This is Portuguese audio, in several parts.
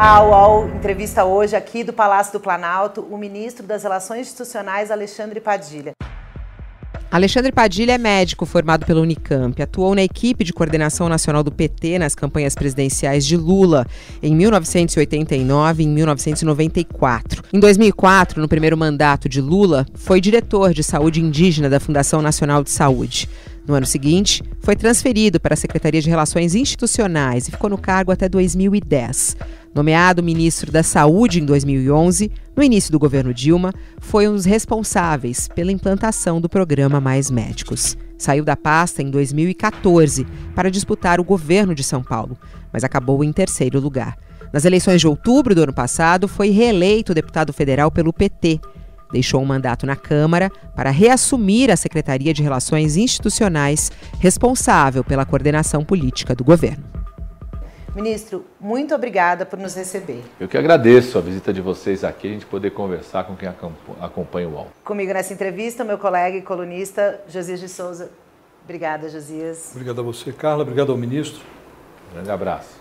Olá, UOL entrevista hoje aqui do Palácio do Planalto o ministro das Relações Institucionais, Alexandre Padilha. Alexandre Padilha é médico formado pela Unicamp. Atuou na equipe de coordenação nacional do PT nas campanhas presidenciais de Lula em 1989 e em 1994. Em 2004, no primeiro mandato de Lula, foi diretor de saúde indígena da Fundação Nacional de Saúde. No ano seguinte, foi transferido para a Secretaria de Relações Institucionais e ficou no cargo até 2010. Nomeado ministro da Saúde em 2011, no início do governo Dilma, foi um dos responsáveis pela implantação do programa Mais Médicos. Saiu da pasta em 2014 para disputar o governo de São Paulo, mas acabou em terceiro lugar. Nas eleições de outubro do ano passado, foi reeleito deputado federal pelo PT. Deixou um mandato na Câmara para reassumir a Secretaria de Relações Institucionais, responsável pela coordenação política do governo. Ministro, muito obrigada por nos receber. Eu que agradeço a visita de vocês aqui, a gente poder conversar com quem acompanha o UOL. Comigo nessa entrevista, meu colega e colunista Josias de Souza. Obrigada, Josias. Obrigado a você, Carla. Obrigado ao ministro. Um grande abraço.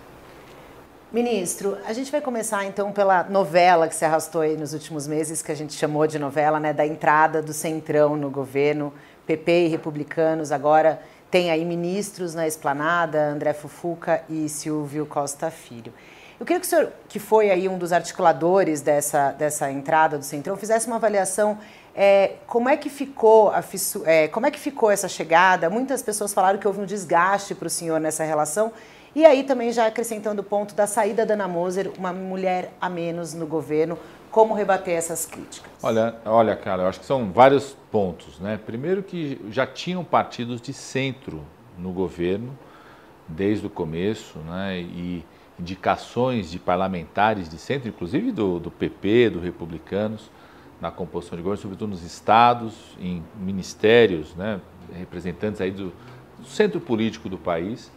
Ministro, a gente vai começar então pela novela que se arrastou aí nos últimos meses, que a gente chamou de novela, né, da entrada do Centrão no governo, PP e republicanos agora tem aí ministros na esplanada, André Fufuca e Silvio Costa Filho. Eu queria que o senhor, que foi aí um dos articuladores dessa, dessa entrada do Centrão, fizesse uma avaliação é, como é que ficou a é, como é que ficou essa chegada? Muitas pessoas falaram que houve um desgaste para o senhor nessa relação. E aí também já acrescentando o ponto da saída da Ana Moser, uma mulher a menos no governo, como rebater essas críticas? Olha, olha, cara, eu acho que são vários pontos, né? Primeiro que já tinham partidos de centro no governo desde o começo, né? E indicações de parlamentares de centro, inclusive do, do PP, do Republicanos, na composição de governo, sobretudo nos estados, em ministérios, né? Representantes aí do, do centro político do país.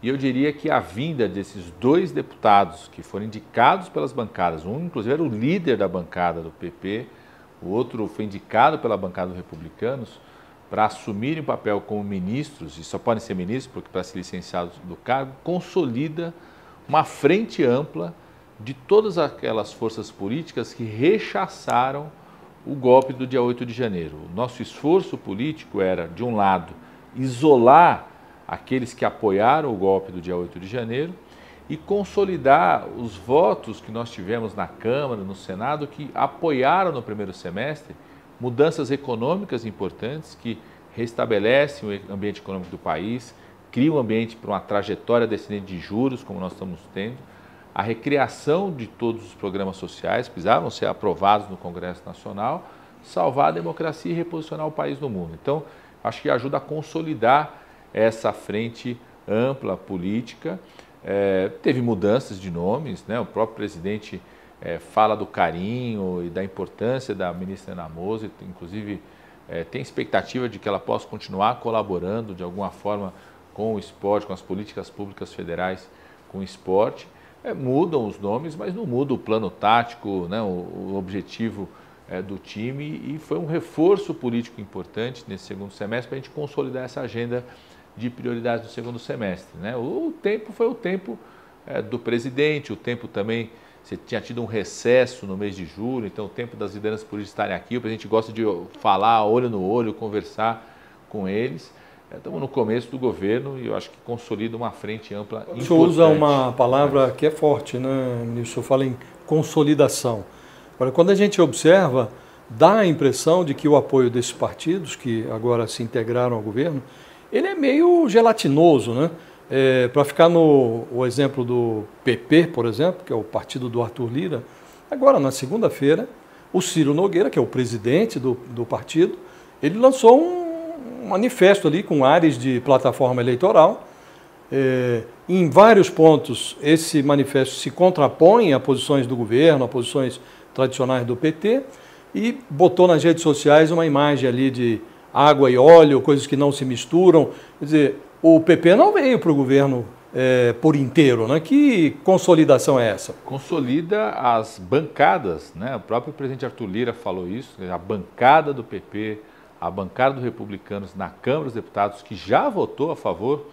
E eu diria que a vinda desses dois deputados que foram indicados pelas bancadas, um inclusive era o líder da bancada do PP, o outro foi indicado pela bancada dos republicanos, para assumirem o papel como ministros, e só podem ser ministros porque para ser licenciados do cargo, consolida uma frente ampla de todas aquelas forças políticas que rechaçaram o golpe do dia 8 de janeiro. O nosso esforço político era, de um lado, isolar aqueles que apoiaram o golpe do dia 8 de janeiro e consolidar os votos que nós tivemos na Câmara, no Senado, que apoiaram no primeiro semestre mudanças econômicas importantes que restabelecem o ambiente econômico do país, criam um ambiente para uma trajetória descendente de juros, como nós estamos tendo, a recriação de todos os programas sociais que precisavam ser aprovados no Congresso Nacional, salvar a democracia e reposicionar o país no mundo. Então, acho que ajuda a consolidar essa frente ampla política. É, teve mudanças de nomes, né? o próprio presidente é, fala do carinho e da importância da ministra Ana inclusive é, tem expectativa de que ela possa continuar colaborando de alguma forma com o esporte, com as políticas públicas federais com o esporte. É, mudam os nomes, mas não muda o plano tático, né? o, o objetivo é, do time e foi um reforço político importante nesse segundo semestre para a gente consolidar essa agenda de prioridades do segundo semestre. Né? O tempo foi o tempo é, do presidente, o tempo também, você tinha tido um recesso no mês de julho, então o tempo das lideranças políticas estarem aqui, o presidente gosta de falar olho no olho, conversar com eles. É, estamos no começo do governo e eu acho que consolida uma frente ampla. O senhor usa uma palavra que é forte, né, ministro? O senhor fala em consolidação. Agora, quando a gente observa, dá a impressão de que o apoio desses partidos, que agora se integraram ao governo, ele é meio gelatinoso, né? É, Para ficar no o exemplo do PP, por exemplo, que é o partido do Arthur Lira, agora na segunda-feira, o Ciro Nogueira, que é o presidente do, do partido, ele lançou um manifesto ali com áreas de plataforma eleitoral. É, em vários pontos, esse manifesto se contrapõe a posições do governo, a posições tradicionais do PT, e botou nas redes sociais uma imagem ali de água e óleo, coisas que não se misturam. Quer dizer, o PP não veio para o governo é, por inteiro, né? Que consolidação é essa? Consolida as bancadas, né? O próprio presidente Arthur Lira falou isso, a bancada do PP, a bancada dos republicanos na Câmara dos Deputados, que já votou a favor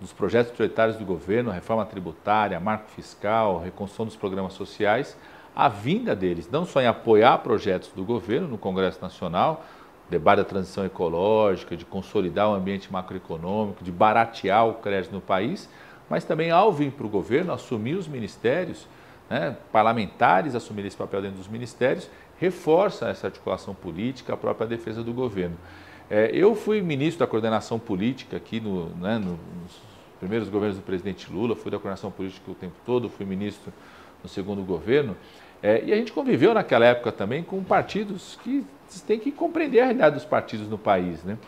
dos projetos prioritários do governo, reforma tributária, marco fiscal, reconstrução dos programas sociais, a vinda deles, não só em apoiar projetos do governo no Congresso Nacional, debate da transição ecológica, de consolidar o ambiente macroeconômico, de baratear o crédito no país, mas também ao vir para o governo assumir os ministérios, né, parlamentares assumirem esse papel dentro dos ministérios, reforça essa articulação política, a própria defesa do governo. É, eu fui ministro da coordenação política aqui no, né, nos primeiros governos do presidente Lula, fui da coordenação política o tempo todo, fui ministro no segundo governo, é, e a gente conviveu naquela época também com partidos que têm que compreender a realidade dos partidos no país, né?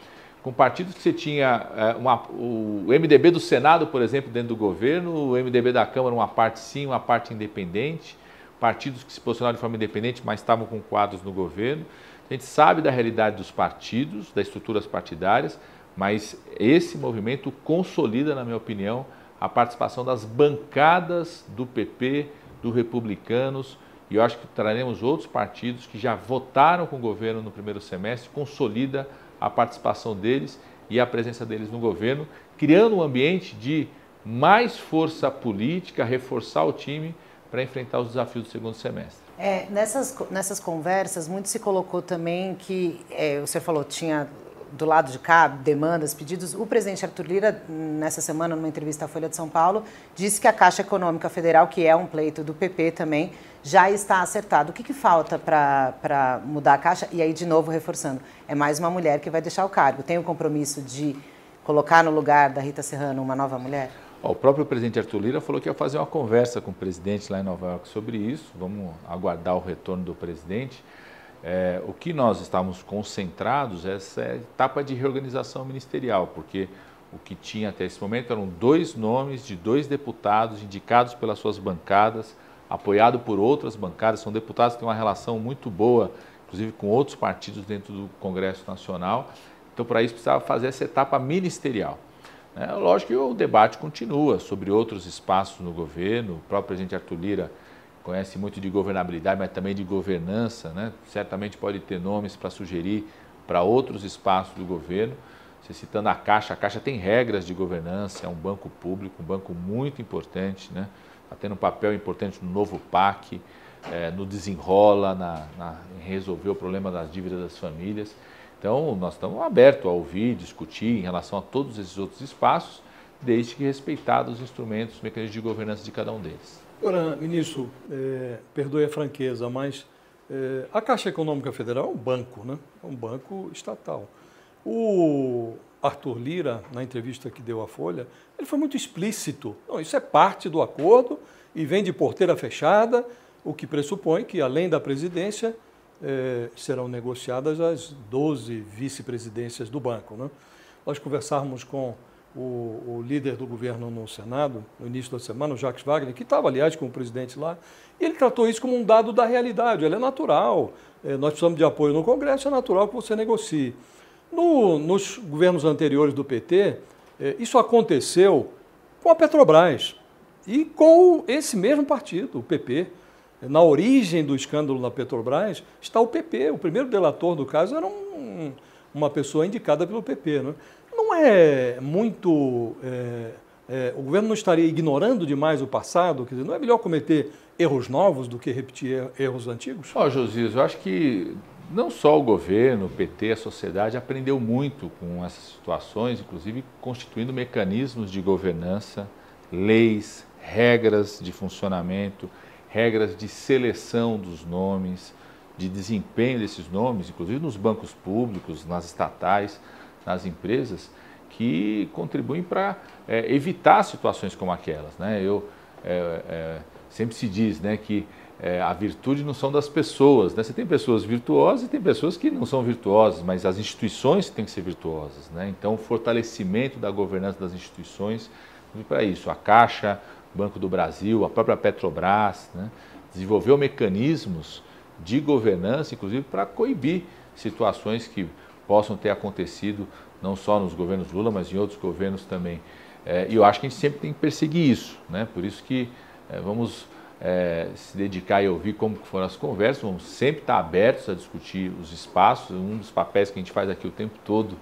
Com partidos que você tinha é, uma, o MDB do Senado, por exemplo, dentro do governo, o MDB da Câmara, uma parte sim, uma parte independente, partidos que se posicionaram de forma independente, mas estavam com quadros no governo. A gente sabe da realidade dos partidos, das estruturas partidárias, mas esse movimento consolida, na minha opinião, a participação das bancadas do PP, do Republicanos, e eu acho que traremos outros partidos que já votaram com o governo no primeiro semestre, consolida a participação deles e a presença deles no governo, criando um ambiente de mais força política, reforçar o time para enfrentar os desafios do segundo semestre. É, nessas, nessas conversas, muito se colocou também que, é, você falou, tinha do lado de cá, demandas, pedidos. O presidente Arthur Lira, nessa semana, numa entrevista à Folha de São Paulo, disse que a Caixa Econômica Federal, que é um pleito do PP também, já está acertado. O que, que falta para mudar a Caixa? E aí, de novo, reforçando, é mais uma mulher que vai deixar o cargo. Tem o compromisso de colocar no lugar da Rita Serrano uma nova mulher? O próprio presidente Arthur Lira falou que ia fazer uma conversa com o presidente lá em Nova York sobre isso. Vamos aguardar o retorno do presidente. É, o que nós estamos concentrados é essa etapa de reorganização ministerial, porque o que tinha até esse momento eram dois nomes de dois deputados indicados pelas suas bancadas, apoiado por outras bancadas, são deputados que têm uma relação muito boa, inclusive com outros partidos dentro do Congresso Nacional. Então, para isso, precisava fazer essa etapa ministerial. É, lógico que o debate continua sobre outros espaços no governo, o próprio presidente Arthur Lira conhece muito de governabilidade, mas também de governança, né? certamente pode ter nomes para sugerir para outros espaços do governo. Você citando a Caixa, a Caixa tem regras de governança, é um banco público, um banco muito importante, né? está tendo um papel importante no novo PAC, é, no desenrola, na, na, em resolver o problema das dívidas das famílias. Então, nós estamos abertos a ouvir, discutir em relação a todos esses outros espaços, desde que respeitados os instrumentos, os mecanismos de governança de cada um deles. Agora, ministro, é, perdoe a franqueza, mas é, a Caixa Econômica Federal é um banco, né? É um banco estatal. O Arthur Lira, na entrevista que deu à Folha, ele foi muito explícito. Não, isso é parte do acordo e vem de porteira fechada, o que pressupõe que, além da presidência, é, serão negociadas as 12 vice-presidências do banco. Né? Nós conversarmos com o, o, líder do governo no Senado, no início da semana, o Jacques Wagner, que estava, aliás, com o presidente lá, e ele tratou isso como um dado da realidade. Ele é natural. É, nós precisamos de apoio no Congresso, é natural que você negocie. No, nos governos anteriores do PT, é, isso aconteceu com a Petrobras e com esse mesmo partido, o PP. Na origem do escândalo na Petrobras está o PP. O primeiro delator do caso era um, uma pessoa indicada pelo PP. Não é muito. É, é, o governo não estaria ignorando demais o passado? Quer dizer, não é melhor cometer erros novos do que repetir erros antigos? Ó, oh, Josias, eu acho que não só o governo, o PT, a sociedade aprendeu muito com essas situações, inclusive constituindo mecanismos de governança, leis, regras de funcionamento, regras de seleção dos nomes, de desempenho desses nomes, inclusive nos bancos públicos, nas estatais nas empresas que contribuem para é, evitar situações como aquelas. Né? Eu, é, é, sempre se diz né, que é, a virtude não são das pessoas. Né? Você tem pessoas virtuosas e tem pessoas que não são virtuosas, mas as instituições têm que ser virtuosas. Né? Então, o fortalecimento da governança das instituições para isso. A Caixa, Banco do Brasil, a própria Petrobras, né? desenvolveu mecanismos de governança, inclusive para coibir situações que possam ter acontecido não só nos governos Lula, mas em outros governos também. É, e eu acho que a gente sempre tem que perseguir isso, né? Por isso que é, vamos é, se dedicar e ouvir como foram as conversas, vamos sempre estar abertos a discutir os espaços. Um dos papéis que a gente faz aqui o tempo todo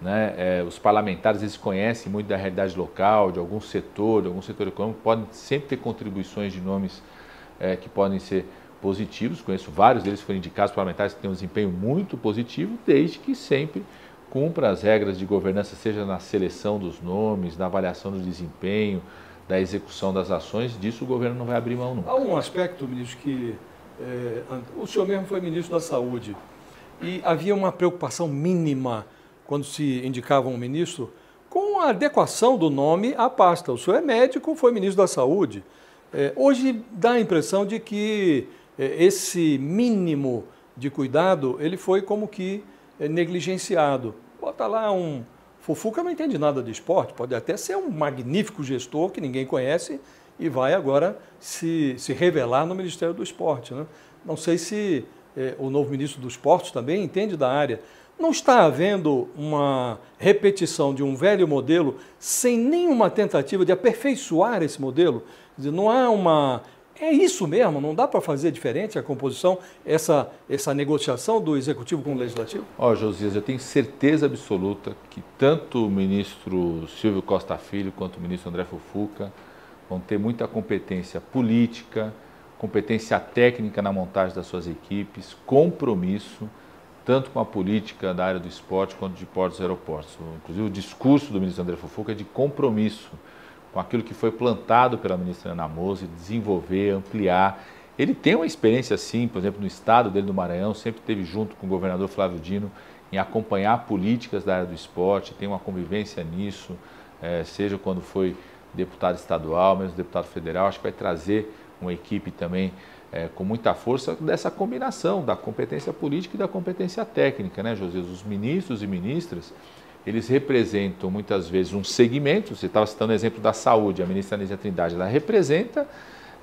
Né? É, os parlamentares eles conhecem muito da realidade local, de algum setor, de algum setor econômico, podem sempre ter contribuições de nomes é, que podem ser positivos. Conheço vários deles que foram indicados parlamentares que têm um desempenho muito positivo, desde que sempre cumpra as regras de governança, seja na seleção dos nomes, na avaliação do desempenho, da execução das ações. Disso o governo não vai abrir mão nunca. Há um aspecto, ministro, que é, o senhor mesmo foi ministro da Saúde e havia uma preocupação mínima quando se indicava um ministro com a adequação do nome à pasta. O senhor é médico, foi ministro da Saúde. É, hoje dá a impressão de que esse mínimo de cuidado ele foi como que é, negligenciado. Bota lá um Fufuca não entende nada de esporte, pode até ser um magnífico gestor que ninguém conhece e vai agora se, se revelar no Ministério do Esporte. Né? Não sei se é, o novo ministro do Esporte também entende da área. Não está havendo uma repetição de um velho modelo sem nenhuma tentativa de aperfeiçoar esse modelo? Dizer, não há uma. É isso mesmo, não dá para fazer diferente a composição, essa, essa negociação do executivo com o legislativo? Ó, oh, Josias, eu tenho certeza absoluta que tanto o ministro Silvio Costa Filho quanto o ministro André Fufuca vão ter muita competência política, competência técnica na montagem das suas equipes, compromisso tanto com a política da área do esporte quanto de portos e aeroportos. Inclusive, o discurso do ministro André Fofuca é de compromisso com aquilo que foi plantado pela ministra Ana Mose, desenvolver, ampliar. Ele tem uma experiência, sim, por exemplo, no estado dele, do Maranhão, sempre esteve junto com o governador Flávio Dino em acompanhar políticas da área do esporte, tem uma convivência nisso, é, seja quando foi deputado estadual, mesmo deputado federal, acho que vai trazer uma equipe também é, com muita força dessa combinação da competência política e da competência técnica, né, José? Os ministros e ministras, eles representam muitas vezes um segmento, você estava citando o exemplo da saúde, a ministra Anísia Trindade, ela representa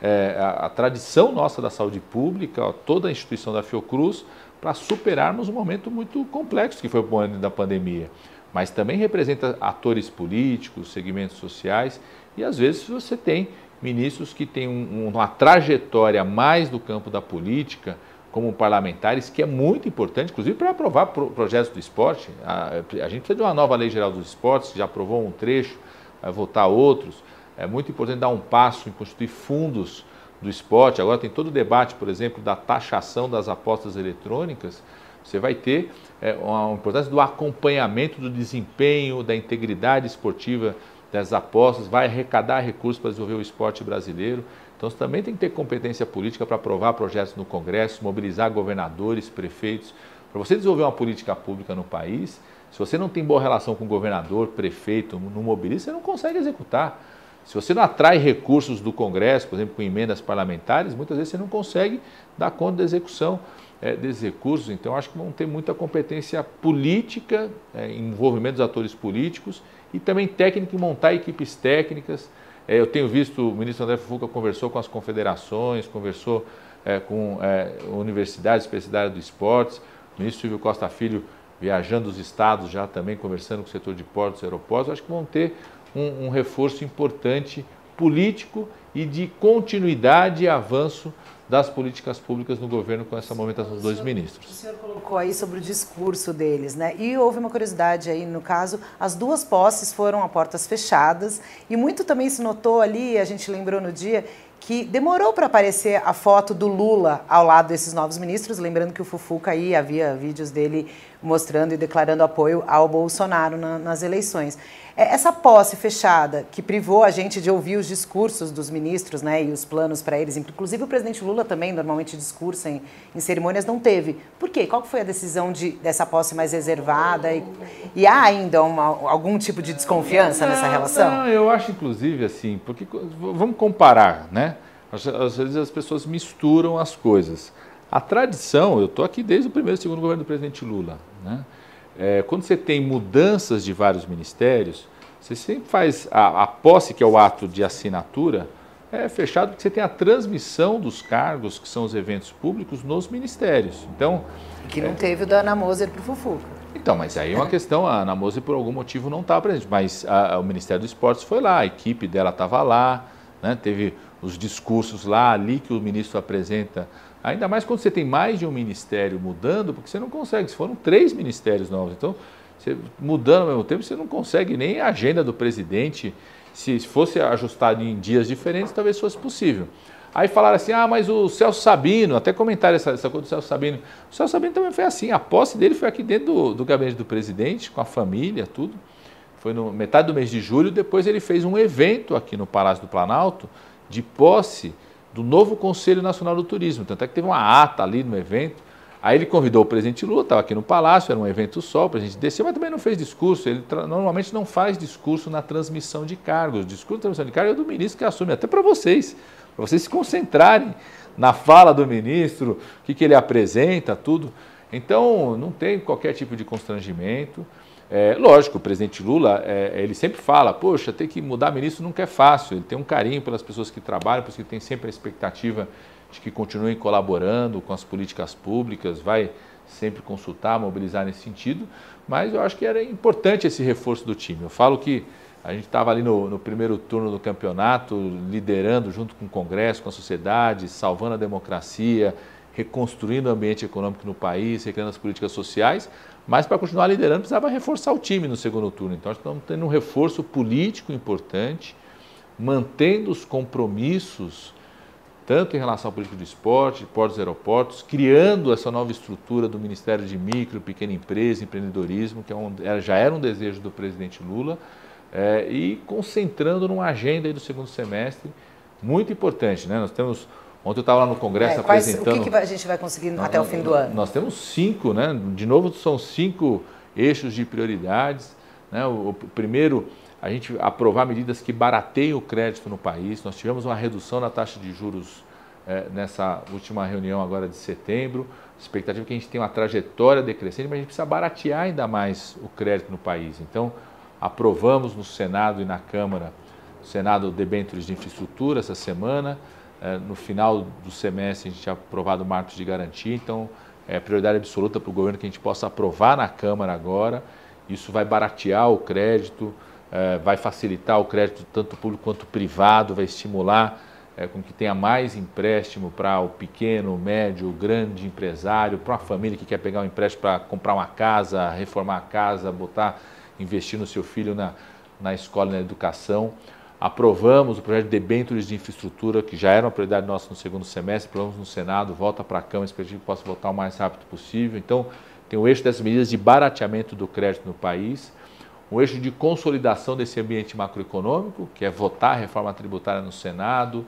é, a, a, tradição nossa da saúde pública, ó, toda a instituição da Fiocruz, para superarmos um momento muito complexo que foi o ano da pandemia. Mas também representa atores políticos, segmentos sociais, e às vezes você tem ministros que têm um, uma trajetória mais do campo da política, como parlamentares, que é muito importante, inclusive para aprovar pro, projetos do esporte. A, a, gente precisa de uma nova lei geral dos esportes, já aprovou um trecho, vai votar outros. É muito importante dar um passo em constituir fundos do esporte. Agora tem todo o debate, por exemplo, da taxação das apostas eletrônicas. Você vai ter é, uma importância do acompanhamento do desempenho, da integridade esportiva das apostas, vai arrecadar recursos para desenvolver o esporte brasileiro. Então você também tem que ter competência política para aprovar projetos no Congresso, mobilizar governadores, prefeitos. Para você desenvolver uma política pública no país, se você não tem boa relação com governador, prefeito, não mobiliza, você não consegue executar. Se você não atrai recursos do Congresso, por exemplo, com emendas parlamentares, muitas vezes você não consegue dar conta da execução é, desses recursos. Então, acho que vão ter muita competência política, é, envolvimento dos atores políticos e também técnica em montar equipes técnicas. É, eu tenho visto o ministro André Fuca conversou com as confederações, conversou é, com é, universidades, especialidades do esportes, o ministro Silvio Costa Filho viajando os estados já também, conversando com o setor de portos e aeroportos, acho que vão ter um, um reforço importante político e de continuidade e avanço das políticas públicas no governo com essa movimentação dos dois ministros. O senhor colocou aí sobre o discurso deles, né? E houve uma curiosidade aí, no caso, as duas posses foram a portas fechadas e muito também se notou ali, a gente lembrou no dia, que demorou para aparecer a foto do Lula ao lado desses novos ministros, lembrando que o Fufuca aí havia vídeos dele mostrando e declarando apoio ao Bolsonaro na, nas eleições. É, essa posse fechada que privou a gente de ouvir os discursos dos ministros né, e os planos para eles, inclusive o presidente Lula também normalmente discursa em, em, cerimônias, não teve. Por quê? Qual foi a decisão de, dessa posse mais reservada? E, e há ainda uma, algum tipo de desconfiança não, nessa relação? Não, eu acho inclusive assim, porque vamos comparar, né? Às, às vezes as pessoas misturam as coisas. A tradição, eu estou aqui desde o primeiro e segundo governo do presidente Lula, né? É, quando você tem mudanças de vários ministérios, você sempre faz a, a, posse, que é o ato de assinatura, é fechado porque você tem a transmissão dos cargos, que são os eventos públicos, nos ministérios. Então, que não é, teve o da Ana Moser para o Fufuca. Então, mas aí é uma questão, a Ana Moser por algum motivo não estava presente, mas a, o Ministério do Esportes foi lá, a equipe dela estava lá, né, teve os discursos lá, ali que o ministro apresenta Ainda mais quando você tem mais de um ministério mudando, porque você não consegue. Se foram três ministérios novos, então Você, mudando ao mesmo tempo, você não consegue nem a agenda do presidente. Se fosse ajustado em dias diferentes, talvez fosse possível. Aí falaram assim, ah, mas o Celso Sabino, até comentaram essa, essa coisa do Celso Sabino. O Celso Sabino também foi assim, a posse dele foi aqui dentro do, do gabinete do presidente, com a família, tudo. Foi no metade do mês de julho, depois ele fez um evento aqui no Palácio do Planalto de posse do novo Conselho Nacional do Turismo. Tanto é que teve uma ata ali no evento. Aí ele convidou o presidente Lula, estava aqui no Palácio, era um evento só, o presidente desceu, mas também não fez discurso. Ele normalmente não faz discurso na transmissão de cargos. O discurso de transmissão de cargos é do ministro que assume, até para vocês para vocês se concentrarem na fala do ministro, o que, que ele apresenta, tudo. Então, não tem qualquer tipo de constrangimento. É, lógico, o presidente Lula, é, ele sempre fala, poxa, ter que mudar ministro nunca é fácil. Ele tem um carinho pelas pessoas que trabalham, por isso que tem sempre a expectativa de que continuem colaborando com as políticas públicas, vai sempre consultar, mobilizar nesse sentido. Mas eu acho que era importante esse reforço do time. Eu falo que a gente estava ali no, no, primeiro turno do campeonato, liderando junto com o Congresso, com a sociedade, salvando a democracia, reconstruindo o ambiente econômico no país, recriando as políticas sociais, mas para continuar liderando precisava reforçar o time no segundo turno. Então, estamos tendo um reforço político importante, mantendo os compromissos, tanto em relação à política do esporte, portos e aeroportos, criando essa nova estrutura do Ministério de Micro, Pequena Empresa, Empreendedorismo, que é um, já era um desejo do presidente Lula, é, e concentrando numa agenda do segundo semestre muito importante. Né? Nós temos. Ontem eu estava lá no Congresso é, quais, apresentando. O que, que, a gente vai conseguir nós, até o fim do ano? Nós temos cinco, né? De novo, são cinco eixos de prioridades. Né? O, o primeiro, a gente aprovar medidas que barateiam o crédito no país. Nós tivemos uma redução na taxa de juros é, nessa última reunião agora de setembro. A expectativa é que a gente tenha uma trajetória decrescente, mas a gente precisa baratear ainda mais o crédito no país. Então, Aprovamos no Senado e na Câmara, Senado debêntures de infraestrutura essa semana. É, no final do semestre a gente tinha aprovado marcos de garantia, então é prioridade absoluta para o governo que a gente possa aprovar na Câmara agora. Isso vai baratear o crédito, é, vai facilitar o crédito tanto público quanto privado, vai estimular é, com que tenha mais empréstimo para o pequeno, médio, grande empresário, para uma família que quer pegar um empréstimo para comprar uma casa, reformar a casa, botar investir no seu filho na, na escola na educação. Aprovamos o projeto de debêntures de infraestrutura, que já era uma prioridade nossa no segundo semestre, aprovamos no Senado, volta para a Câmara, espero que possa votar o mais rápido possível. Então, tem o eixo dessas medidas de barateamento do crédito no país, um eixo de consolidação desse ambiente macroeconômico, que é votar a reforma tributária no Senado,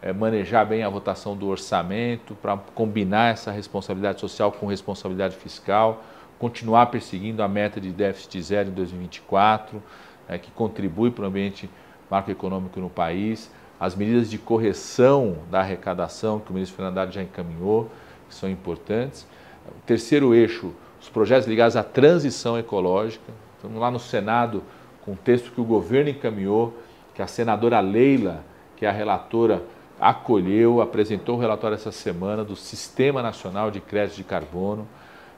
é manejar bem a votação do orçamento, para combinar essa responsabilidade social com responsabilidade fiscal, continuar perseguindo a meta de déficit zero em 2024, é, que contribui para o ambiente macroeconômico no país, as medidas de correção da arrecadação que o ministro Fernando Haddad já encaminhou, que são importantes. O terceiro eixo, os projetos ligados à transição ecológica. Estamos lá no Senado com um texto que o governo encaminhou, que a senadora Leila, que é a relatora, acolheu, apresentou o relatório essa semana do Sistema Nacional de Crédito de Carbono.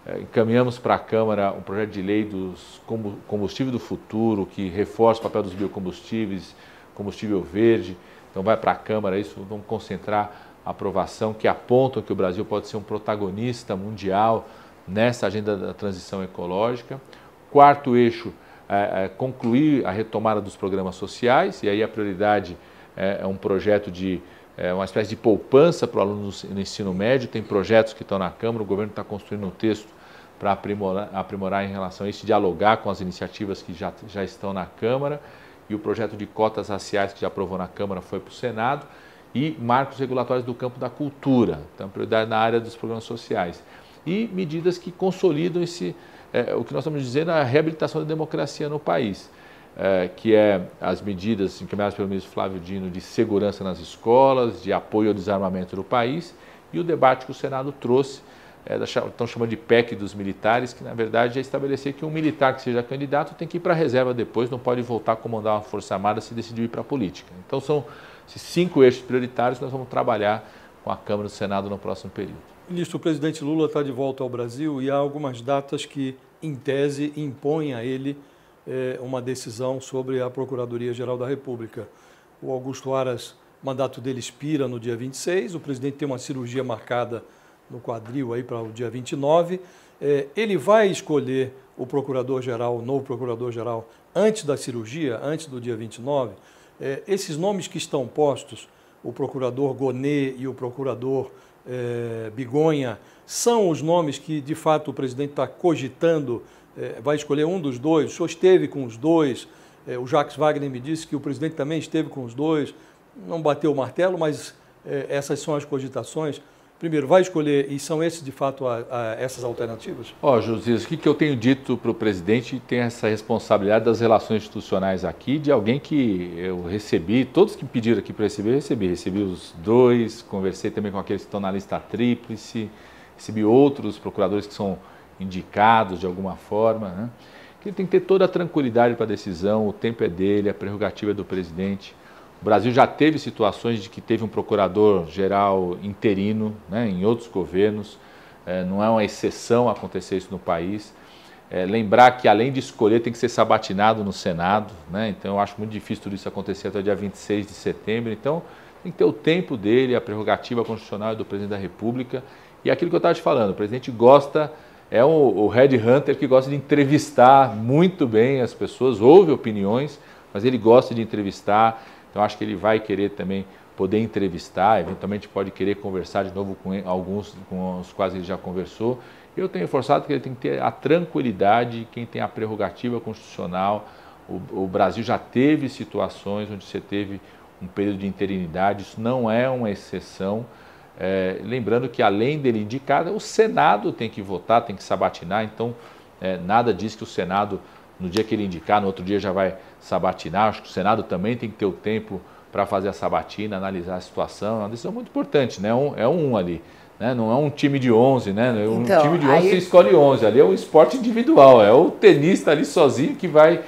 É, encaminhamos para a Câmara um projeto de lei dos combustível do futuro, que reforça o papel dos biocombustíveis, combustível verde. Então vai para a Câmara isso, vamos concentrar a aprovação que apontam que o Brasil pode ser um protagonista mundial nessa agenda da transição ecológica. Quarto eixo, é, é concluir a retomada dos programas sociais, e aí a prioridade é, é um projeto de é uma espécie de poupança para o aluno no ensino médio. Tem projetos que estão na Câmara, o governo está construindo um texto para aprimorar, aprimorar em relação a isso, dialogar com as iniciativas que já, já estão na Câmara, e o projeto de cotas raciais que já aprovou na Câmara foi para o Senado, e marcos regulatórios do campo da cultura, então prioridade na área dos programas sociais. E medidas que consolidam esse, é, o que nós estamos dizendo, a reabilitação da democracia no país, é, que é as medidas encaminhadas pelo ministro Flávio Dino de segurança nas escolas, de apoio ao desarmamento do país, e o debate que o Senado trouxe é, estão chamando de PEC dos militares, que na verdade é estabelecer que um militar que seja candidato tem que ir para a reserva depois, não pode voltar a comandar uma força armada se decidir ir para a política. Então são esses cinco eixos prioritários que nós vamos trabalhar com a Câmara e o Senado no próximo período. Ministro, o presidente Lula está de volta ao Brasil e há algumas datas que, em tese, impõem a ele é, uma decisão sobre a Procuradoria-Geral da República. O Augusto Aras, mandato dele expira no dia 26, o presidente tem uma cirurgia marcada no quadril aí para o dia 29. É, ele vai escolher o procurador-geral, o novo procurador-geral, antes da cirurgia, antes do dia 29, é, esses nomes que estão postos, o procurador Gonê e o procurador é, Bigonha, são os nomes que, de fato, o presidente está cogitando, é, vai escolher um dos dois, o senhor esteve com os dois, é, o Jacques Wagner me disse que o presidente também esteve com os dois, não bateu o martelo, mas é, essas são as cogitações. Primeiro, vai escolher, e são esses de fato a, a, essas alternativas? Ó, oh, Josias, o que, que eu tenho dito para o presidente tem essa responsabilidade das relações institucionais aqui, de alguém que eu recebi, todos que pediram aqui para receber, eu recebi. Recebi os dois, conversei também com aqueles que estão na lista tríplice, recebi outros procuradores que são indicados de alguma forma, né? Que ele tem que ter toda a tranquilidade para a decisão, o tempo é dele, a prerrogativa é do presidente. O Brasil já teve situações de que teve um procurador-geral interino né, em outros governos, é, não é uma exceção acontecer isso no país. É, lembrar que além de escolher tem que ser sabatinado no Senado, né, então eu acho muito difícil tudo isso acontecer até o dia 26 de setembro, então tem que ter o tempo dele, a prerrogativa constitucional do presidente da República. E aquilo que eu estava te falando, o presidente gosta, é o, Red Hunter que gosta de entrevistar muito bem as pessoas, ouve opiniões, mas ele gosta de entrevistar, então acho que ele vai querer também poder entrevistar, eventualmente pode querer conversar de novo com alguns com os quais ele já conversou. Eu tenho forçado que ele tem que ter a tranquilidade, quem tem a prerrogativa constitucional. O, o Brasil já teve situações onde você teve um período de interinidade, isso não é uma exceção. É, lembrando que além dele indicar, o Senado tem que votar, tem que sabatinar, então é, nada diz que o Senado no dia que ele indicar, no outro dia já vai sabatinar. Acho que o Senado também tem que ter o tempo para fazer a sabatina, analisar a situação. É uma decisão muito importante, né? Um, é um ali. Né? Não é um time de 11, né? Um então, time de 11 aí... você escolhe 11. Ali é um esporte individual. É o tenista ali sozinho que vai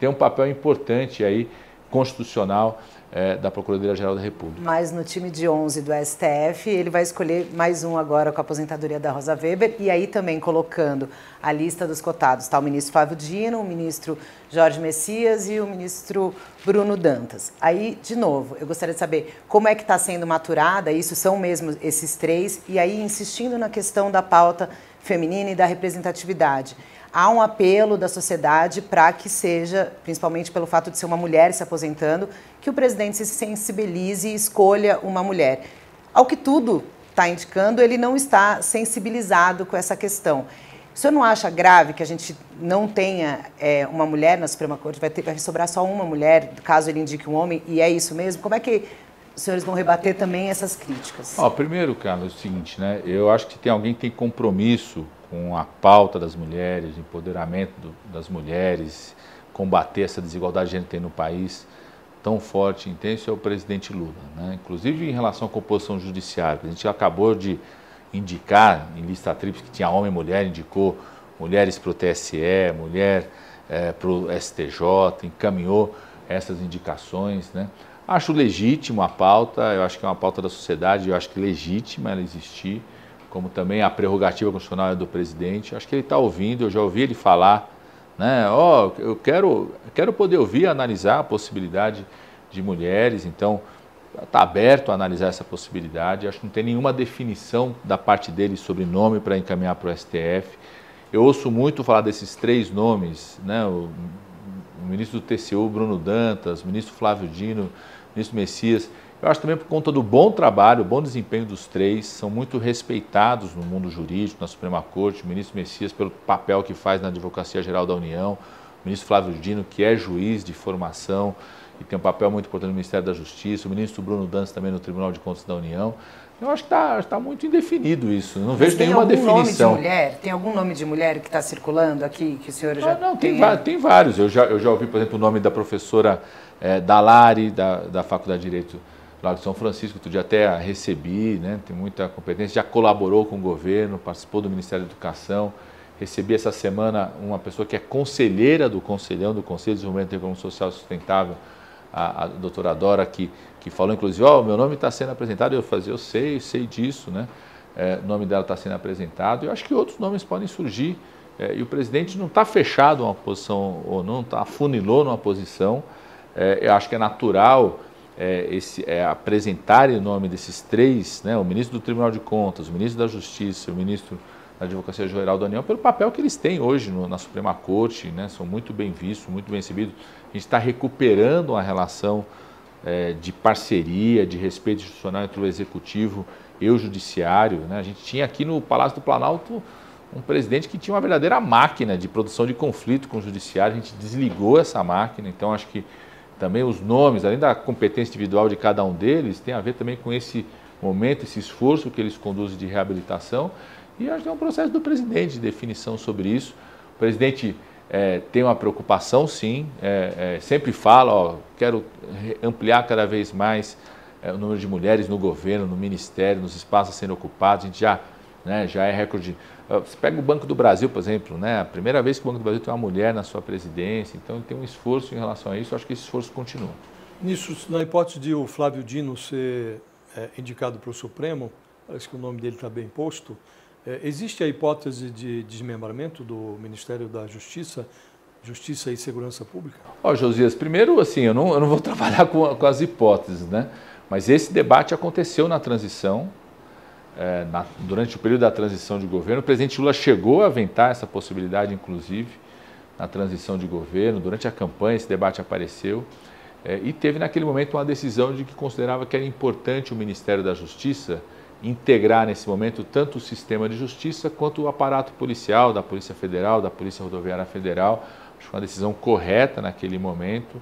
ter um papel importante aí, constitucional é, da Procuradoria-Geral da República. Mas no time de 11 do STF, ele vai escolher mais um agora com a aposentadoria da Rosa Weber e aí também colocando a lista dos cotados. Está o ministro Flávio Dino, o ministro Jorge Messias e o ministro Bruno Dantas. Aí, de novo, eu gostaria de saber como é que está sendo maturada, isso são mesmo esses três, e aí insistindo na questão da pauta feminina e da representatividade há um apelo da sociedade para que seja, principalmente pelo fato de ser uma mulher se aposentando, que o presidente se sensibilize e escolha uma mulher. Ao que tudo está indicando, ele não está sensibilizado com essa questão. O senhor não acha grave que a gente não tenha é, uma mulher na Suprema Corte? Vai, ter, vai sobrar só uma mulher, caso ele indique um homem, e é isso mesmo? Como é que os senhores vão rebater também essas críticas? Ó, primeiro, Carlos, é o seguinte, né? Eu acho que tem alguém que tem compromisso com a pauta das mulheres, empoderamento do, das mulheres, combater essa desigualdade que a gente tem no país tão forte e intenso é o presidente Lula. Né? Inclusive em relação à composição judiciária. A gente acabou de indicar em lista tríplice que tinha homem e mulher, indicou mulheres para o TSE, mulher é, para o STJ, encaminhou essas indicações. Né? Acho legítimo a pauta, eu acho que é uma pauta da sociedade, eu acho que legítima ela existir como também a prerrogativa constitucional é do presidente. Acho que ele está ouvindo, eu já ouvi ele falar, né? Ó, oh, eu quero, quero poder ouvir, analisar a possibilidade de mulheres, então está aberto a analisar essa possibilidade. Acho que não tem nenhuma definição da parte dele sobre nome para encaminhar para o STF. Eu ouço muito falar desses três nomes, né? O, o ministro do TCU, Bruno Dantas, o ministro Flávio Dino, o ministro Messias. Eu acho também por conta do bom trabalho, bom desempenho dos três, são muito respeitados no mundo jurídico, na Suprema Corte, o ministro Messias pelo papel que faz na Advocacia Geral da União, o ministro Flávio Dino, que é juiz de formação e tem um papel muito importante no Ministério da Justiça, o ministro Bruno Dantas também no Tribunal de Contas da União. Eu acho que está tá muito indefinido isso. Não vejo nenhuma definição. Nome de mulher? Tem algum nome de mulher que está circulando aqui que o senhor já ah, não, tem? Tem, tem vários. Eu já, eu já ouvi, por exemplo, o nome da professora é, Dalari, da, da Faculdade de Direito Lago São Francisco, outro dia até recebi, né, tem muita competência, já colaborou com o governo, participou do Ministério da Educação. Recebi essa semana uma pessoa que é conselheira do Conselhão do Conselho de Desenvolvimento Econômico Social Sustentável, a, a doutora Dora, que, que falou inclusive, ó, oh, meu nome está sendo apresentado, eu falei, eu sei, sei disso, né? É, o nome dela está sendo apresentado, eu acho que outros nomes podem surgir, é, e o presidente não está fechado a uma posição, ou não está afunilou numa posição, é, eu acho que é natural é, esse, é, apresentarem o nome desses três, né, o ministro do Tribunal de Contas, o ministro da Justiça, o ministro da Advocacia Geral da União pelo papel que eles têm hoje no, na Suprema Corte, né? são muito bem vistos, muito bem recebidos. A gente está recuperando uma relação é, de parceria, de respeito institucional entre o Executivo e o Judiciário. Né? A gente tinha aqui no Palácio do Planalto um presidente que tinha uma verdadeira máquina de produção de conflito com o Judiciário, a gente desligou essa máquina, então acho que também os nomes, além da competência individual de cada um deles, tem a ver também com esse momento, esse esforço que eles conduzem de reabilitação. E acho que é um processo do presidente de definição sobre isso. O presidente é, tem uma preocupação, sim, é, é, sempre fala, ó, quero ampliar cada vez mais é, o número de mulheres no governo, no ministério, nos espaços serem ocupados. A gente já, né, já é recorde. Você pega o Banco do Brasil, por exemplo, né, a primeira vez que o Banco do Brasil tem uma mulher na sua presidência, então tem um esforço em relação a isso, acho que esse esforço continua. Nisso, na hipótese de o Flávio Dino ser é, indicado para o Supremo, parece que o nome dele está bem posto, é, existe a hipótese de desmembramento do Ministério da Justiça, Justiça e Segurança Pública? Ó, oh, Josias, primeiro, assim, eu não, eu não vou trabalhar com, com as hipóteses, né? Mas esse debate aconteceu na transição, é, na, durante o período da transição de governo. O presidente Lula chegou a aventar essa possibilidade, inclusive, na transição de governo. Durante a campanha, esse debate apareceu. É, e teve naquele momento uma decisão de que considerava que era importante o Ministério da Justiça integrar nesse momento tanto o sistema de justiça quanto o aparato policial, da Polícia Federal, da Polícia Rodoviária Federal. Acho que uma decisão correta naquele momento.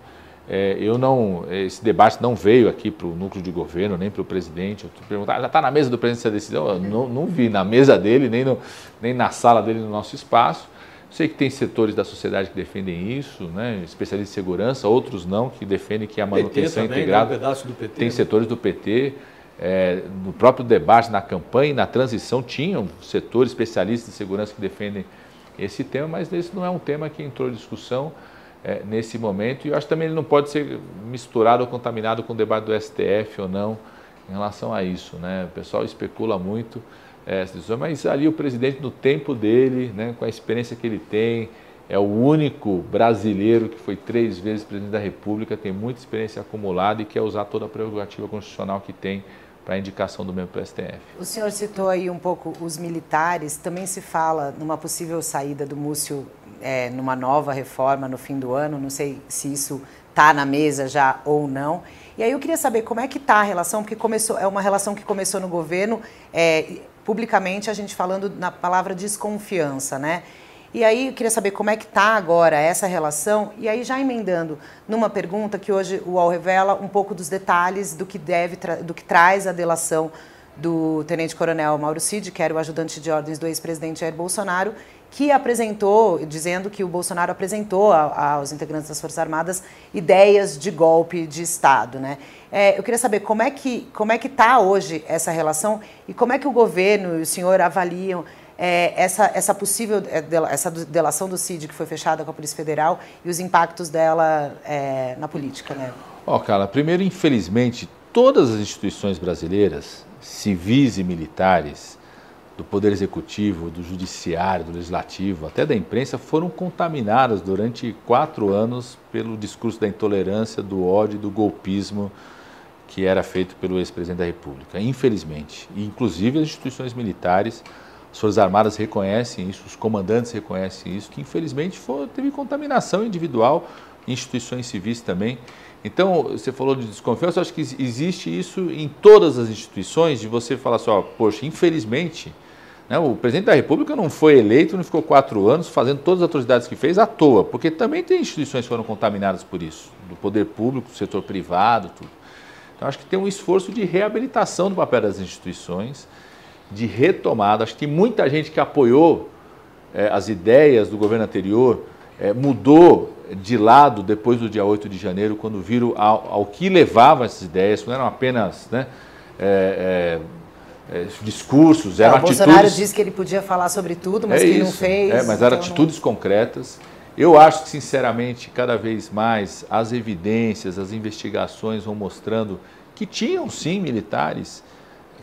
É, eu não, esse debate não veio aqui para o núcleo de governo, nem para o presidente. Eu perguntar, ah, já está na mesa do presidente essa decisão? Eu não, não vi na mesa dele, nem, no, nem na sala dele no nosso espaço. Sei que tem setores da sociedade que defendem isso, né? especialistas em segurança, outros não, que defendem que a manutenção também, integrada. Né? Um PT, tem né? setores do PT. É, no próprio debate, na campanha e na transição, tinham setores especialistas de segurança que defendem esse tema, mas esse não é um tema que entrou em discussão é, nesse momento. E eu acho também ele não pode ser misturado ou contaminado com o debate do STF ou não em relação a isso. Né? O pessoal especula muito é, mas ali o presidente, no tempo dele, né, com a experiência que ele tem, é o único brasileiro que foi três vezes presidente da República, tem muita experiência acumulada e quer usar toda a prerrogativa constitucional que tem para a indicação do mesmo para o STF. O senhor citou aí um pouco os militares, também se fala numa possível saída do Múcio é, numa nova reforma no fim do ano, não sei se isso está na mesa já ou não. E aí eu queria saber como é que está a relação, porque começou, é uma relação que começou no governo, é, publicamente a gente falando na palavra desconfiança, né? E aí eu queria saber como é que está agora essa relação, e aí já emendando numa pergunta que hoje o UOL revela um pouco dos detalhes do que deve do que traz a delação do Tenente Coronel Mauro Cid, que era o ajudante de ordens do ex-presidente Jair Bolsonaro, que apresentou, dizendo que o Bolsonaro apresentou aos integrantes das Forças Armadas ideias de golpe de Estado. Né? É, eu queria saber como é que como é que está hoje essa relação e como é que o governo e o senhor avaliam é, essa, essa possível é, essa delação do CID que foi fechada com a Polícia Federal e os impactos dela é, na política. Né? Oh, Carla, primeiro, infelizmente, todas as instituições brasileiras, civis e militares, do Poder Executivo, do Judiciário, do Legislativo, até da imprensa, foram contaminadas durante quatro anos pelo discurso da intolerância, do ódio e do golpismo que era feito pelo ex-presidente da República, infelizmente. E, inclusive as instituições militares, as Forças Armadas reconhecem isso, os comandantes reconhecem isso, que infelizmente foi, teve contaminação individual, instituições civis também. Então, você falou de desconfiança, eu acho que existe isso em todas as instituições, de você falar só, poxa, infelizmente? O presidente da República não foi eleito, não ficou quatro anos fazendo todas as atrocidades que fez à toa, porque também tem instituições que foram contaminadas por isso, do poder público, do setor privado, tudo. Então, acho que tem um esforço de reabilitação do papel das instituições, de retomada. Acho que muita gente que apoiou é, as ideias do governo anterior é, mudou de lado depois do dia 8 de janeiro, quando viram ao, ao que levavam essas ideias, não eram apenas né, é, é, discursos, eram é, o atitudes... Bolsonaro disse que ele podia falar sobre tudo, mas é que isso, não fez. É, mas eram então atitudes não... concretas. Eu acho que, sinceramente, cada vez mais as evidências, as investigações vão mostrando que tinham, sim, militares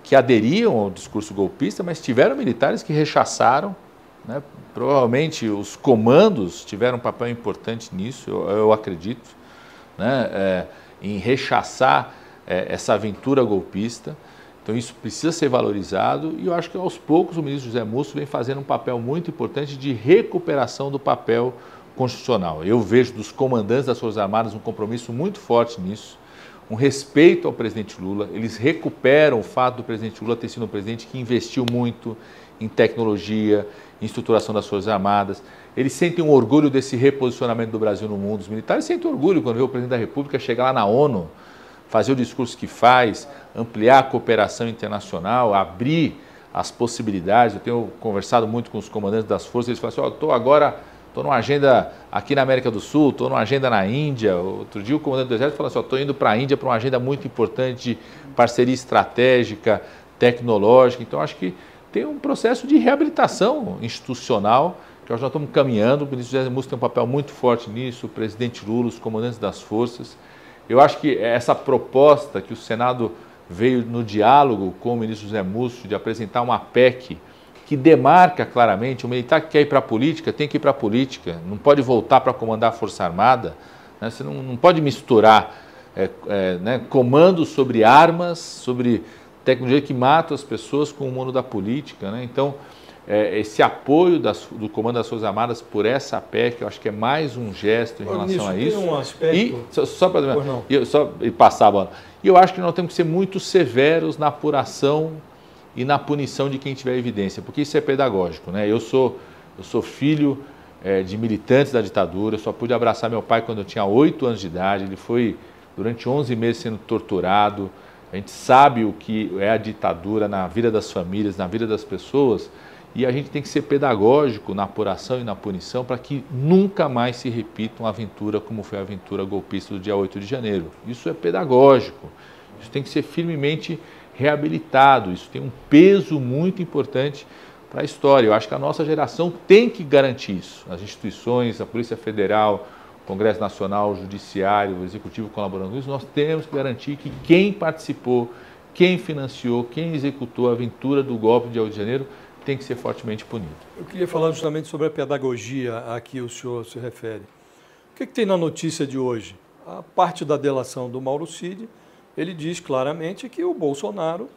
que aderiam ao discurso golpista, mas tiveram militares que rechaçaram. Né? Provavelmente os comandos tiveram um papel importante nisso, eu, eu acredito, né? É, em rechaçar é, essa aventura golpista. Então isso precisa ser valorizado e eu acho que aos poucos o ministro José Múcio vem fazendo um papel muito importante de recuperação do papel constitucional. Eu vejo dos comandantes das Forças Armadas um compromisso muito forte nisso, um respeito ao presidente Lula. Eles recuperam o fato do presidente Lula ter sido um presidente que investiu muito em tecnologia, em estruturação das Forças Armadas. Eles sentem um orgulho desse reposicionamento do Brasil no mundo. Os militares sentem orgulho quando vê o presidente da República chegar lá na ONU fazer o discurso que faz, ampliar a cooperação internacional, abrir as possibilidades. Eu tenho conversado muito com os comandantes das forças, eles falam assim, estou oh, agora, estou numa agenda aqui na América do Sul, estou numa agenda na Índia. Outro dia o comandante do Exército falou assim, estou indo para a Índia para uma agenda muito importante de parceria estratégica, tecnológica. Então acho que tem um processo de reabilitação institucional que nós já estamos caminhando. O ministro José Múcio tem um papel muito forte nisso, o presidente Lula, os comandantes das forças. Eu acho que essa proposta que o Senado veio no diálogo com o ministro José Múcio de apresentar uma PEC que demarca claramente, o militar que quer ir para a política tem que ir para a política, não pode voltar para comandar a Força Armada, né? você não, não, pode misturar é, é, né, comandos sobre armas, sobre tecnologia que mata as pessoas com o mundo da política. Né? Então, é, esse apoio das, do Comando das Forças Armadas por essa PEC, eu acho que é mais um gesto em Ô, relação a isso. Tem um aspecto... E, só, só para e, só, e passar a bola. E eu acho que nós temos que ser muito severos na apuração e na punição de quem tiver evidência, porque isso é pedagógico. Né? Eu, sou, eu sou filho é, de militantes da ditadura, eu só pude abraçar meu pai quando eu tinha 8 anos de idade, ele foi durante 11 meses sendo torturado. A gente sabe o que é a ditadura na vida das famílias, na vida das pessoas. E a gente tem que ser pedagógico na apuração e na punição para que nunca mais se repita uma aventura como foi a aventura golpista do dia 8 de janeiro. Isso é pedagógico. Isso tem que ser firmemente reabilitado. Isso tem um peso muito importante para a história. Eu acho que a nossa geração tem que garantir isso. As instituições, a Polícia Federal, o Congresso Nacional, o Judiciário, o Executivo colaborando com isso, nós temos que garantir que quem participou, quem financiou, quem executou a aventura do golpe de 8 de janeiro tem que ser fortemente punido. Eu queria falar justamente sobre a pedagogia a que o senhor se refere. O que, que tem na notícia de hoje? A parte da delação do Mauro Cid, ele diz claramente que o Bolsonaro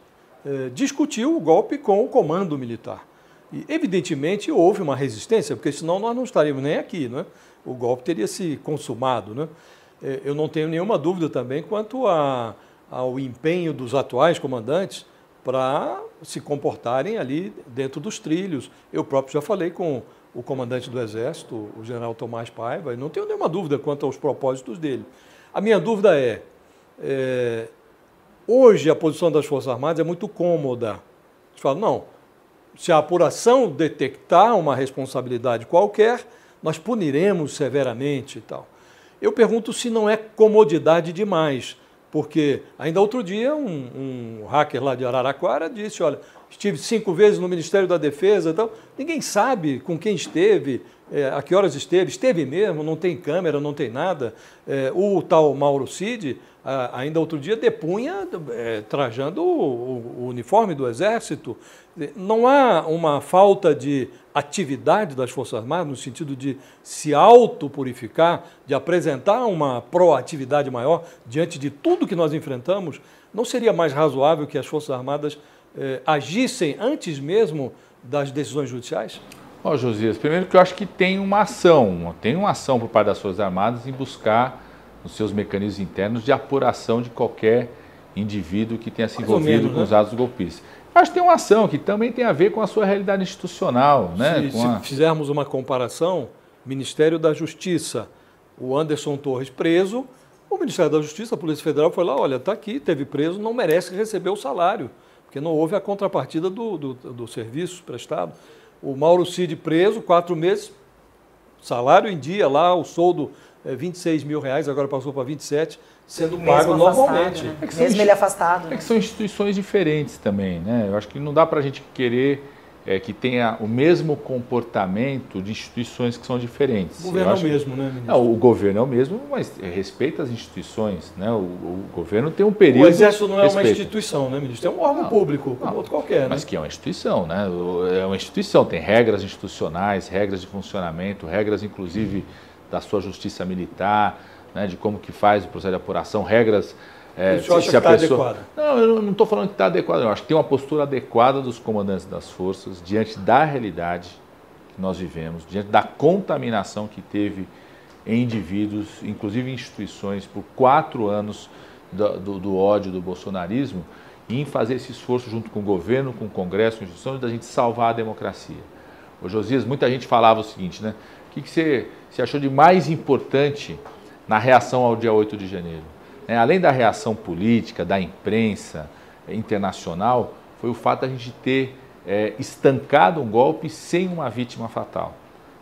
eh, discutiu o golpe com o comando militar. E, evidentemente, houve uma resistência, porque senão nós não estaríamos nem aqui, né? o golpe teria se consumado. Né? Eh, eu não tenho nenhuma dúvida também quanto a, ao empenho dos atuais comandantes para se comportarem ali dentro dos trilhos. Eu próprio já falei com o comandante do Exército, o general Tomás Paiva, e não tenho nenhuma dúvida quanto aos propósitos dele. A minha dúvida é, é hoje a posição das Forças Armadas é muito cômoda. Você fala, não, se a apuração detectar uma responsabilidade qualquer, nós puniremos severamente e tal. Eu pergunto se não é comodidade demais porque ainda outro dia um, um, hacker lá de Araraquara disse, olha, estive cinco vezes no Ministério da Defesa e tal. Ninguém sabe com quem esteve, é, a que horas esteve, esteve mesmo, não tem câmera, não tem nada. É, o tal Mauro Cid, ainda outro dia, depunha é, trajando o, o uniforme do Exército. Não há uma falta de atividade das Forças Armadas, no sentido de se autopurificar, de apresentar uma proatividade maior diante de tudo que nós enfrentamos, não seria mais razoável que as Forças Armadas eh, agissem antes mesmo das decisões judiciais? Ó, oh, Josias, primeiro que eu acho que tem uma ação, tem uma ação por parte das Forças Armadas em buscar os seus mecanismos internos de apuração de qualquer indivíduo que tenha se envolvido menos, com né? os atos golpistas. Acho que tem uma ação que também tem a ver com a sua realidade institucional. Né? Se, a... fizermos uma comparação, Ministério da Justiça, o Anderson Torres preso, o Ministério da Justiça, a Polícia Federal foi lá, olha, está aqui, teve preso, não merece receber o salário, porque não houve a contrapartida do, do, do serviço prestado. O Mauro Cid preso, quatro meses, salário em dia lá, o soldo é, 26 mil reais, agora passou para 27 sendo Mesmo pago normalmente. Né? É Mesmo ele afastado. Né? É que são instituições diferentes também, né? Eu acho que não dá para a gente querer é, que tenha o mesmo comportamento de instituições que são diferentes. O governo é o mesmo, né, ministro? Não, o governo é o mesmo, mas respeita as instituições, né? O, o governo tem um período... O Exército não é respeita. uma instituição, né, ministro? É um órgão não, público, não, outro qualquer, né? Mas que é uma instituição, né? É uma instituição, tem regras institucionais, regras de funcionamento, regras, inclusive, da sua justiça militar, né, de como que faz o processo de apuração, regras É, Isso se, se a tá pessoa... Não, eu não estou falando que está adequado. Eu acho que tem uma postura adequada dos comandantes das forças diante da realidade que nós vivemos, diante da contaminação que teve em indivíduos, inclusive instituições, por quatro anos do, do, do ódio do bolsonarismo, e em fazer esse esforço junto com o governo, com o Congresso, com instituições, da gente salvar a democracia. Ô Josias, muita gente falava o seguinte, né? O que, que você, você achou de mais importante na reação ao dia 8 de janeiro? É, além da reação política, da imprensa é, internacional, foi o fato da gente ter é, estancado um golpe sem uma vítima fatal.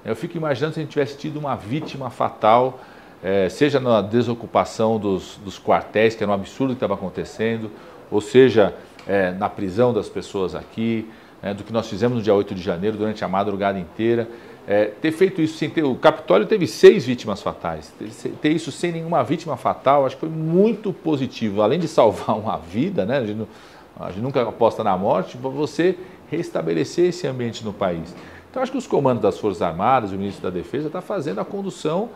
Eu fico imaginando se a gente tivesse tido uma vítima fatal, é, seja na desocupação dos, dos, quartéis, que era um absurdo que estava acontecendo, ou seja, é, na prisão das pessoas aqui, é, do que nós fizemos no dia 8 de janeiro, durante a madrugada inteira. É, ter feito isso sem ter. O Capitólio teve seis vítimas fatais. Ter, ter, isso sem nenhuma vítima fatal, acho que foi muito positivo. Além de salvar uma vida, né? A gente, a gente nunca aposta na morte, você restabelecer esse ambiente no país. Então, acho que os comandos das Forças Armadas, o ministro da Defesa, está fazendo a condução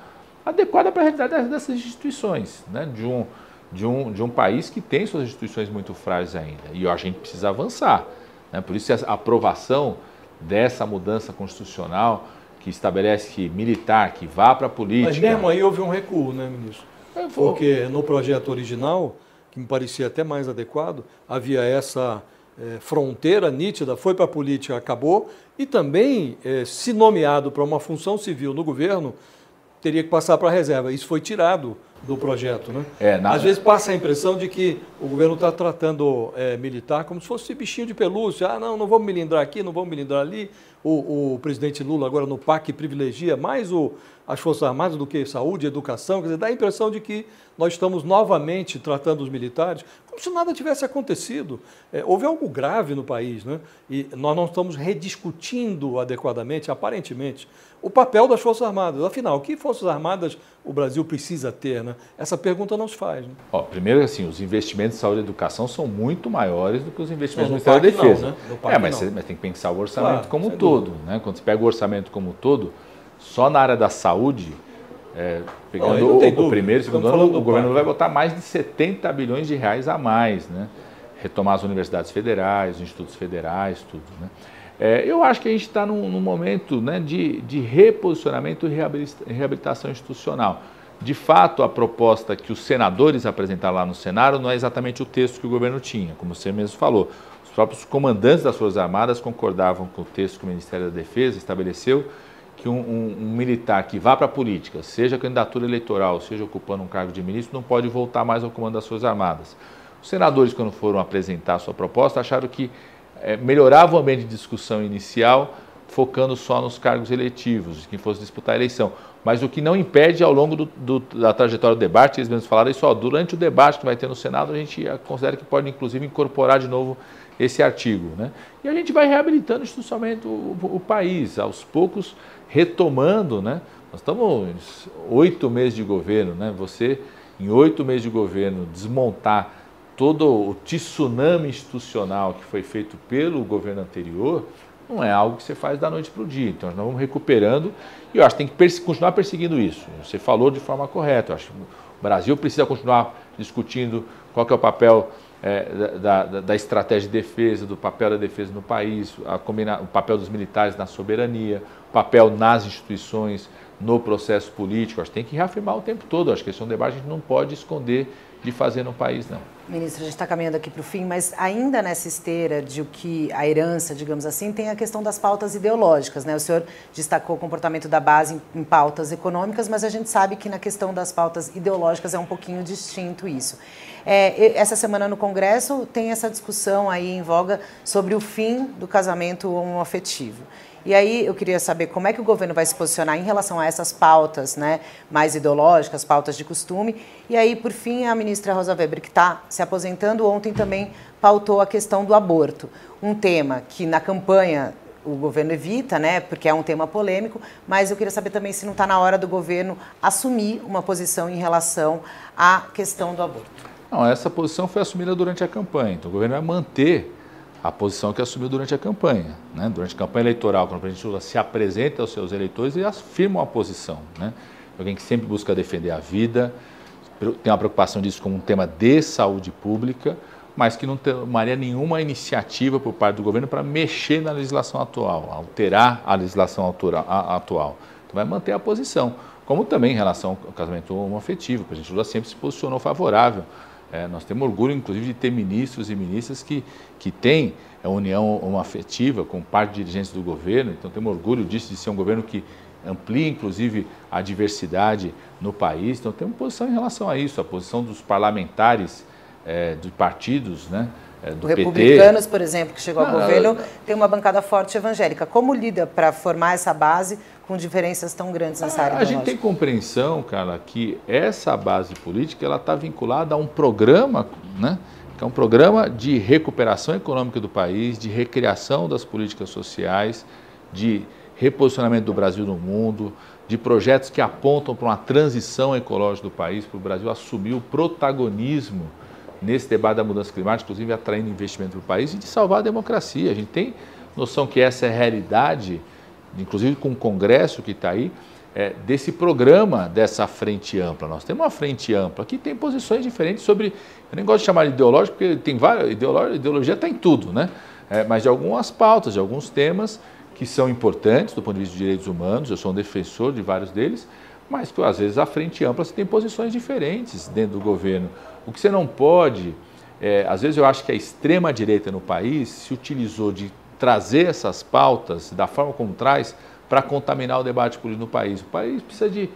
adequada para a realidade dessas instituições, né? de, um, de, um, de um país que tem suas instituições muito frágeis ainda. E a gente precisa avançar. Né? Por isso, a aprovação dessa mudança constitucional que estabelece que militar que vá para a política. Mas mesmo aí houve um recuo, né, ministro? É, Porque no projeto original, que me parecia até mais adequado, havia essa é, fronteira nítida, foi para a política, acabou, e também, é, se nomeado para uma função civil no governo, teria que passar para a reserva. Isso foi tirado do projeto. Né? É, na... Às vezes passa a impressão de que o governo está tratando é, militar como se fosse bichinho de pelúcia. Ah, não, não vamos melindrar aqui, não vamos melindrar ali. O, o presidente Lula agora no PAC privilegia mais o, as Forças Armadas do que saúde, educação. Quer dizer, dá a impressão de que nós estamos novamente tratando os militares como se nada tivesse acontecido. É, houve algo grave no país, né? E nós não estamos rediscutindo adequadamente, aparentemente, o papel das Forças Armadas. Afinal, que Forças Armadas o Brasil precisa ter? Né? Essa pergunta não se faz. Né? Ó, primeiro, assim, os investimentos em saúde e educação são muito maiores do que os investimentos no Ministério da Defesa. Não, né? É, mas, você, mas, tem que pensar o orçamento claro, como um todo. Né? Quando você pega o orçamento como um todo, só na área da saúde, é, pegando não, o, o, primeiro e segundo ano, o governo vai botar mais de 70 bilhões de reais a mais. Né? Retomar as universidades federais, os institutos federais, tudo. Né? É, eu acho que a gente está num, num, momento né, de, de reposicionamento e reabilitação institucional. De fato, a proposta que os senadores apresentaram lá no Senado não é exatamente o texto que o governo tinha, como você mesmo falou. Os próprios comandantes das Forças Armadas concordavam com o texto que o Ministério da Defesa estabeleceu que um, um, um militar que vá para a política, seja candidatura eleitoral, seja ocupando um cargo de ministro, não pode voltar mais ao comando das Forças Armadas. Os senadores, quando foram apresentar a sua proposta, acharam que é, melhorava o ambiente de discussão inicial, focando só nos cargos eletivos, de quem fosse disputar a eleição. Mas o que não impede, ao longo do, do, da trajetória do debate, eles mesmos falaram isso, ó, durante o debate que vai ter no Senado, a gente considera que pode, inclusive, incorporar de novo esse artigo. Né? E a gente vai reabilitando institucionalmente o, o, o país, aos poucos retomando. Né? Nós estamos oito meses de governo, né? você, em oito meses de governo, desmontar todo o tsunami institucional que foi feito pelo governo anterior não é algo que você faz da noite para o dia. Então, nós vamos recuperando e eu acho que tem que continuar perseguindo isso. Você falou de forma correta. Eu acho que o Brasil precisa continuar discutindo qual é o papel é, da, da, da, estratégia de defesa, do papel da defesa no país, o papel dos militares na soberania, o papel nas instituições, no processo político. Acho que tem que reafirmar o tempo todo. Acho que esse é um debate que a gente não pode esconder de fazer no país, não. Ministro, a gente está caminhando aqui para o fim, mas ainda nessa esteira de o que a herança, digamos assim, tem a questão das pautas ideológicas. Né? O senhor destacou o comportamento da base em, pautas econômicas, mas a gente sabe que na questão das pautas ideológicas é um pouquinho distinto isso. É, essa semana no Congresso tem essa discussão aí em voga sobre o fim do casamento homoafetivo. E aí eu queria saber como é que o governo vai se posicionar em relação a essas pautas né, mais ideológicas, pautas de costume. E aí, por fim, a ministra Rosa Weber, que está se aposentando, ontem também pautou a questão do aborto. Um tema que na campanha o governo evita, né, porque é um tema polêmico, mas eu queria saber também se não está na hora do governo assumir uma posição em relação à questão do aborto. Não, essa posição foi assumida durante a campanha, então o governo vai manter a posição que assumiu durante a campanha. Né? Durante a campanha eleitoral, quando o presidente Lula se apresenta aos seus eleitores, ele afirma uma posição. Né? Alguém que sempre busca defender a vida, tem uma preocupação disso como um tema de saúde pública, mas que não tomaria nenhuma iniciativa por parte do governo para mexer na legislação atual, alterar a legislação atual. Então vai manter a posição. Como também em relação ao casamento homoafetivo, o presidente Lula sempre se posicionou favorável. É, nós temos orgulho, inclusive, de ter ministros e ministras que, que têm a união homoafetiva com parte de dirigentes do governo, então temos orgulho disso, de ser um governo que amplia, inclusive, a diversidade no país. Então temos posição em relação a isso, a posição dos parlamentares é, de partidos, né? É, do o Republicanos, PT. por exemplo, que chegou ao governo, tem uma bancada forte evangélica. Como lida para formar essa base com diferenças tão grandes nessa área? A gente tem compreensão, cara, que essa base política ela está vinculada a um programa, né? É um programa de recuperação econômica do país, de recriação das políticas sociais, de reposicionamento do Brasil no mundo, de projetos que apontam para uma transição ecológica do país, para o Brasil assumir o protagonismo nesse debate da mudança climática, inclusive atraindo investimento para o país e de salvar a democracia. A gente tem noção que essa é a realidade, inclusive com o Congresso que está aí, é, desse programa, dessa frente ampla. Nós temos uma frente ampla que tem posições diferentes sobre. Eu nem gosto de chamar de ideológico, porque tem várias. Ideologia, ideologia está em tudo, né? É, mas de algumas pautas, de alguns temas que são importantes do ponto de vista de direitos humanos, eu sou um defensor de vários deles, mas que às vezes a frente ampla você tem posições diferentes dentro do governo. O que você não pode, é, às vezes eu acho que a extrema-direita no país se utilizou de trazer essas pautas da forma como traz para contaminar o debate político no país. O país precisa de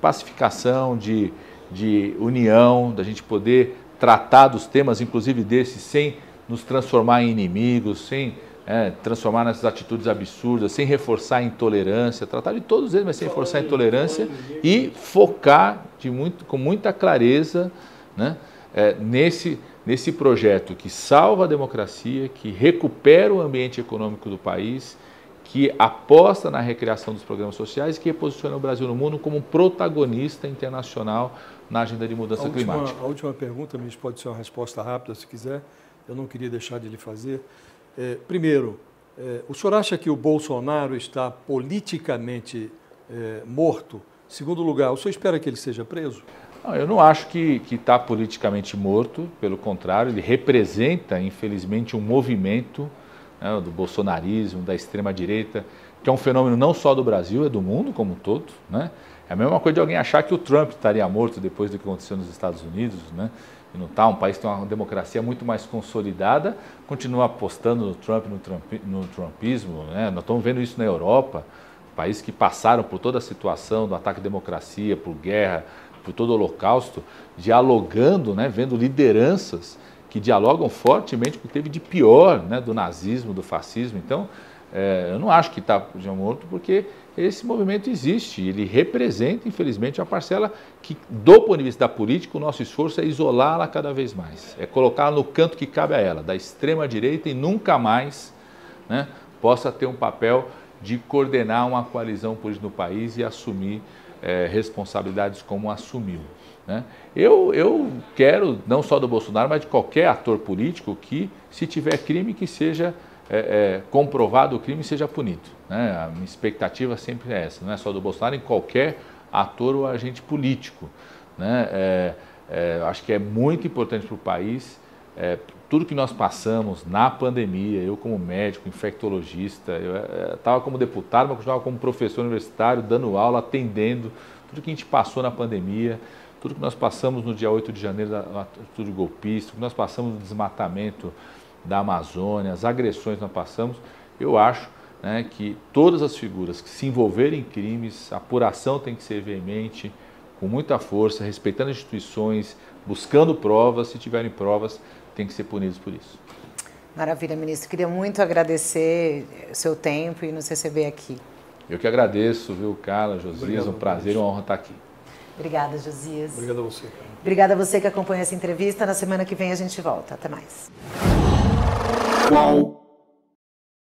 pacificação, de, de união, da gente poder tratar dos temas, inclusive desses, sem nos transformar em inimigos, sem é, transformar nessas atitudes absurdas, sem reforçar a intolerância, tratar de todos eles, mas sem reforçar a intolerância e focar de muito, com muita clareza né, é, nesse, nesse projeto que salva a democracia, que recupera o ambiente econômico do país, que aposta na recriação dos programas sociais e que posiciona o Brasil no mundo como um protagonista internacional na agenda de mudança a última, climática. A última pergunta, ministro, pode ser uma resposta rápida se quiser, eu não queria deixar de lhe fazer. É, primeiro, é, o senhor acha que o Bolsonaro está politicamente é, morto? Segundo lugar, o senhor espera que ele seja preso? Não, eu não acho que está politicamente morto, pelo contrário, ele representa, infelizmente, um movimento né, do bolsonarismo, da extrema-direita, que é um fenômeno não só do Brasil, é do mundo como um todo. Né? É a mesma coisa de alguém achar que o Trump estaria morto depois do que aconteceu nos Estados Unidos. Né? e não está, um país que tem uma democracia muito mais consolidada, continua apostando no Trump, no, Trump, no Trumpismo. Né? Nós estamos vendo isso na Europa, países que passaram por toda a situação do ataque à democracia, por guerra, por todo o holocausto, dialogando, né? vendo lideranças que dialogam fortemente com o que teve de pior né? do nazismo, do fascismo. Então, é, eu não acho que está já morto, porque esse movimento existe. Ele representa, infelizmente, uma parcela que, do ponto de vista da política, o nosso esforço é isolá-la cada vez mais. É colocá-la no canto que cabe a ela, da extrema-direita, e nunca mais né, possa ter um papel de coordenar uma coalizão política no país e assumir é, responsabilidades como assumiu. Né? Eu, eu quero, não só do Bolsonaro, mas de qualquer ator político que, se tiver crime, que seja é, é, comprovado o crime seja punido. Né? A minha expectativa sempre é essa, não é só do Bolsonaro, em qualquer ator ou agente político. Né? É, é acho que é muito importante para o país é, tudo que nós passamos na pandemia, eu como médico, infectologista, eu estava é, como deputado, mas continuava como professor universitário, dando aula, atendendo, tudo que a gente passou na pandemia, tudo que nós passamos no dia 8 de janeiro, tudo golpista, tudo que nós passamos no desmatamento da Amazônia, as agressões que nós passamos, eu acho né, que todas as figuras que se envolverem em crimes, a apuração tem que ser veemente, com muita força, respeitando as instituições, buscando provas, se tiverem provas, tem que ser punidos por isso. Maravilha, ministro. Queria muito agradecer o seu tempo e nos receber aqui. Eu que agradeço, viu, Carla, Josias, Obrigado, um prazer e uma honra estar aqui. Obrigada, Josias. Obrigado a você. Carla. Obrigada a você que acompanha essa entrevista. Na semana que vem a gente volta. Até mais. Qual?